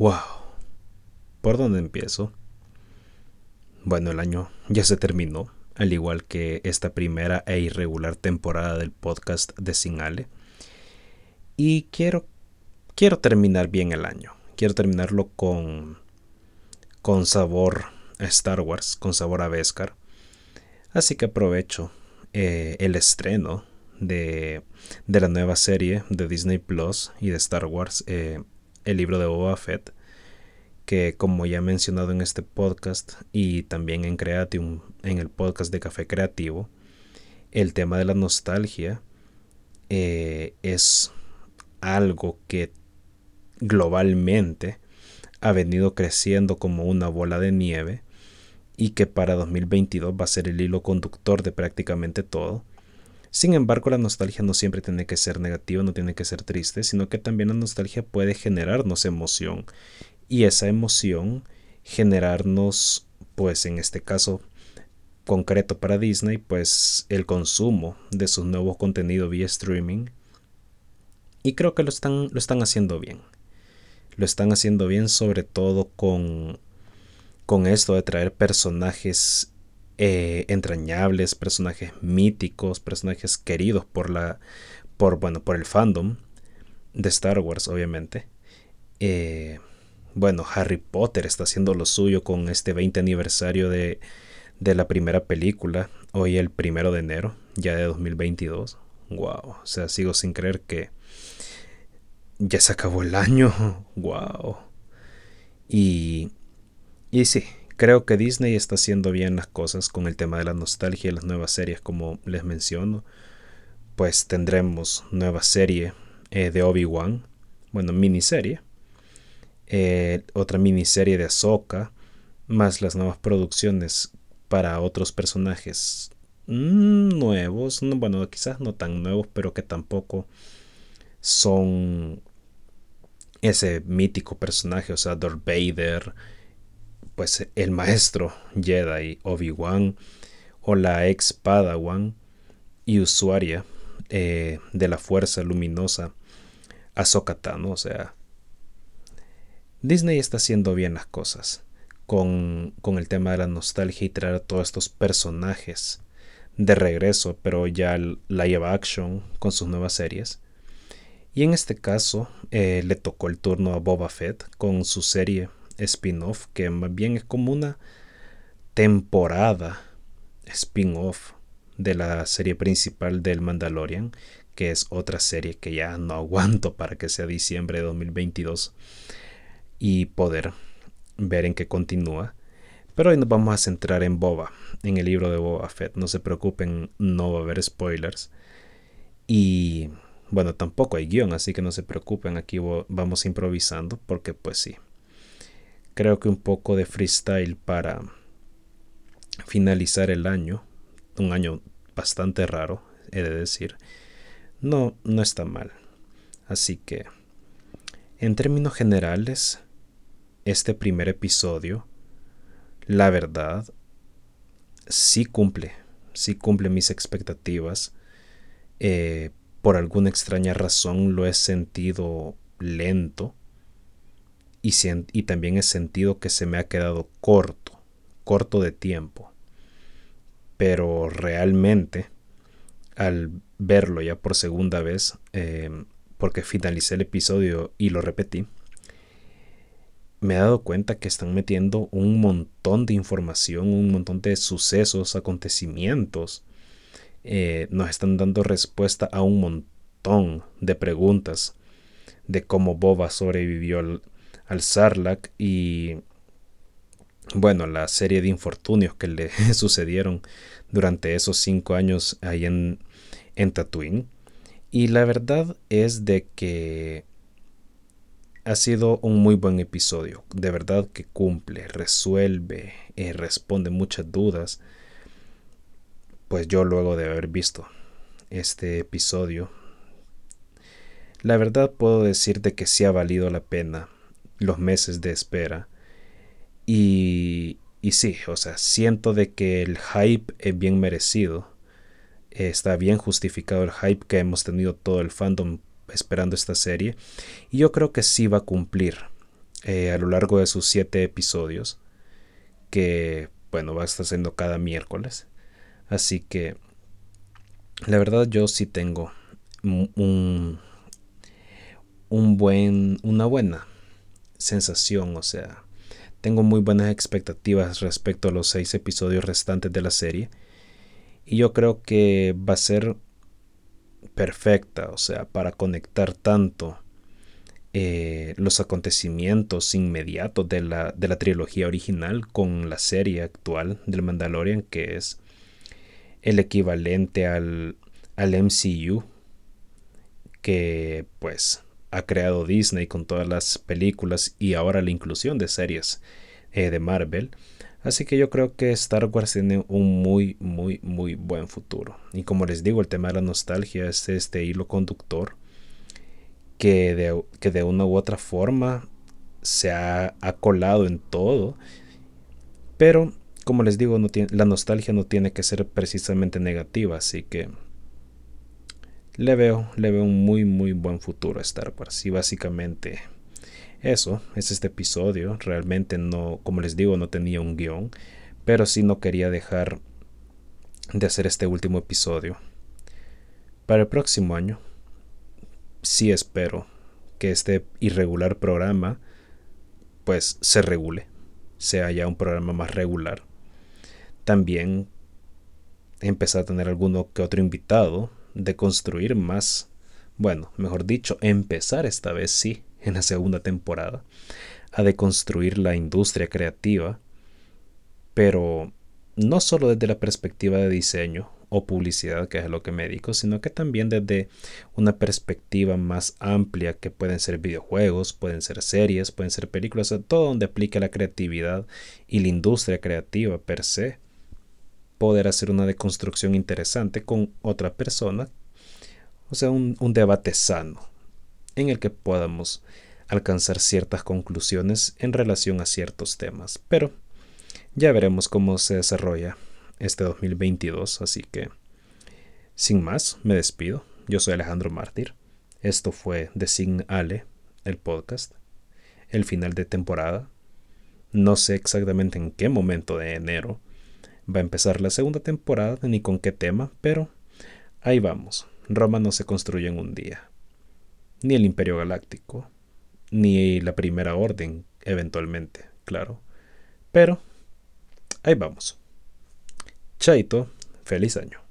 Wow. ¿Por dónde empiezo? Bueno, el año ya se terminó, al igual que esta primera e irregular temporada del podcast de Sinale. Y quiero, quiero terminar bien el año. Quiero terminarlo con, con sabor a Star Wars, con sabor a Beskar. Así que aprovecho eh, el estreno de, de, la nueva serie de Disney Plus y de Star Wars, eh, el libro de Boba Fett, que como ya he mencionado en este podcast y también en Creatium, en el podcast de Café Creativo, el tema de la nostalgia eh, es algo que globalmente ha venido creciendo como una bola de nieve y que para 2022 va a ser el hilo conductor de prácticamente todo. Sin embargo, la nostalgia no siempre tiene que ser negativa, no tiene que ser triste, sino que también la nostalgia puede generarnos emoción y esa emoción generarnos, pues en este caso concreto para Disney, pues el consumo de sus nuevos contenidos vía streaming. Y creo que lo están, lo están haciendo bien. Lo están haciendo bien sobre todo con, con esto de traer personajes eh, entrañables, personajes míticos, personajes queridos por la, por bueno, por el fandom de Star Wars, obviamente. Eh, bueno, Harry Potter está haciendo lo suyo con este 20 aniversario de, de la primera película, hoy el primero de enero, ya de 2022. Wow, o sea, sigo sin creer que ya se acabó el año. Wow. Y, y sí, Creo que Disney está haciendo bien las cosas con el tema de la nostalgia y las nuevas series, como les menciono. Pues tendremos nueva serie eh, de Obi-Wan, bueno, miniserie. Eh, otra miniserie de Ahsoka, más las nuevas producciones para otros personajes nuevos, bueno, quizás no tan nuevos, pero que tampoco son ese mítico personaje, o sea, Darth Vader, pues el maestro Jedi Obi-Wan o la ex Padawan y usuaria eh, de la fuerza luminosa Ahsoka Tano, o sea, Disney está haciendo bien las cosas con, con el tema de la nostalgia y traer a todos estos personajes de regreso, pero ya la lleva action con sus nuevas series. Y en este caso eh, le tocó el turno a Boba Fett con su serie spin-off, que más bien es como una temporada spin-off de la serie principal del Mandalorian, que es otra serie que ya no aguanto para que sea diciembre de 2022 y poder ver en qué continúa. Pero hoy nos vamos a centrar en Boba, en el libro de Boba Fett. No se preocupen, no va a haber spoilers. Y bueno, tampoco hay guion, así que no se preocupen, aquí vamos improvisando porque pues sí, creo que un poco de freestyle para finalizar el año, un año bastante raro, he de decir, no, no está mal. Así que, en términos generales, este primer episodio, la verdad, sí cumple, sí cumple mis expectativas. Eh, por alguna extraña razón lo he sentido lento y, también he sentido que se me ha quedado corto, corto de tiempo. Pero realmente, al verlo ya por segunda vez, em, porque finalicé el episodio y lo repetí, me he dado cuenta que están metiendo un montón de información, un montón de sucesos, acontecimientos. Eh, nos están dando respuesta a un montón de preguntas de cómo Boba sobrevivió al, al Sarlacc y bueno, la serie de infortunios que le sucedieron durante esos cinco años ahí en, en Tatooine. Y la verdad es de que ha sido un muy buen episodio. De verdad que cumple, resuelve, eh, responde muchas dudas. Pues yo luego de haber visto este episodio, la verdad puedo decirte que sí ha valido la pena los meses de espera. Y, y sí, o sea, siento de que el hype es bien merecido. Está bien justificado el hype que hemos tenido todo el fandom esperando esta serie. Y yo creo que sí va a cumplir eh, a lo largo de sus siete episodios, que bueno, va a estar siendo cada miércoles. Así que la verdad yo sí tengo un, un buen, una buena sensación, o sea, tengo muy buenas expectativas respecto a los seis episodios restantes de la serie. Y yo creo que va a ser perfecta, o sea, para conectar tanto eh, los acontecimientos inmediatos de la, de la trilogía original con la serie actual del Mandalorian, que es el equivalente al, al MCU, que pues ha creado Disney con todas las películas y ahora la inclusión de series eh, de Marvel. Así que yo creo que Star Wars tiene un muy, muy, muy buen futuro. Y como les digo, el tema de la nostalgia es este hilo conductor que de, que de una u otra forma se ha, colado en todo. Pero, como les digo, la nostalgia no tiene que ser precisamente negativa, así que le veo, le veo un muy, muy buen futuro a Star Wars. Y básicamente eso es este episodio. Realmente no, como les digo, no tenía un guion, pero sí no quería dejar de hacer este último episodio. Para el próximo año sí espero que este irregular programa pues se regule, sea ya un programa más regular. También empezar a tener alguno que otro invitado, de construir más, bueno, mejor dicho, empezar esta vez sí, en la segunda temporada, a deconstruir la industria creativa, pero no solo desde la perspectiva de diseño o publicidad, que es lo que me dedico, sino que también desde una perspectiva más amplia, que pueden ser videojuegos, pueden ser series, pueden ser películas, todo donde aplique la creatividad y la industria creativa per se. Poder hacer una deconstrucción interesante con otra persona, o sea, un, debate sano en el que podamos alcanzar ciertas conclusiones en relación a ciertos temas. Pero ya veremos cómo se desarrolla este 2022. Así que, sin más, me despido. Yo soy Alejandro Mártir. Esto fue The Sign Ale, el podcast. El final de temporada. No sé exactamente en qué momento de enero va a empezar la segunda temporada ni con qué tema, pero ahí vamos. Roma no se construye en un día. Ni el Imperio Galáctico, ni la Primera Orden, eventualmente, claro. Pero ahí vamos. Chaito, feliz año.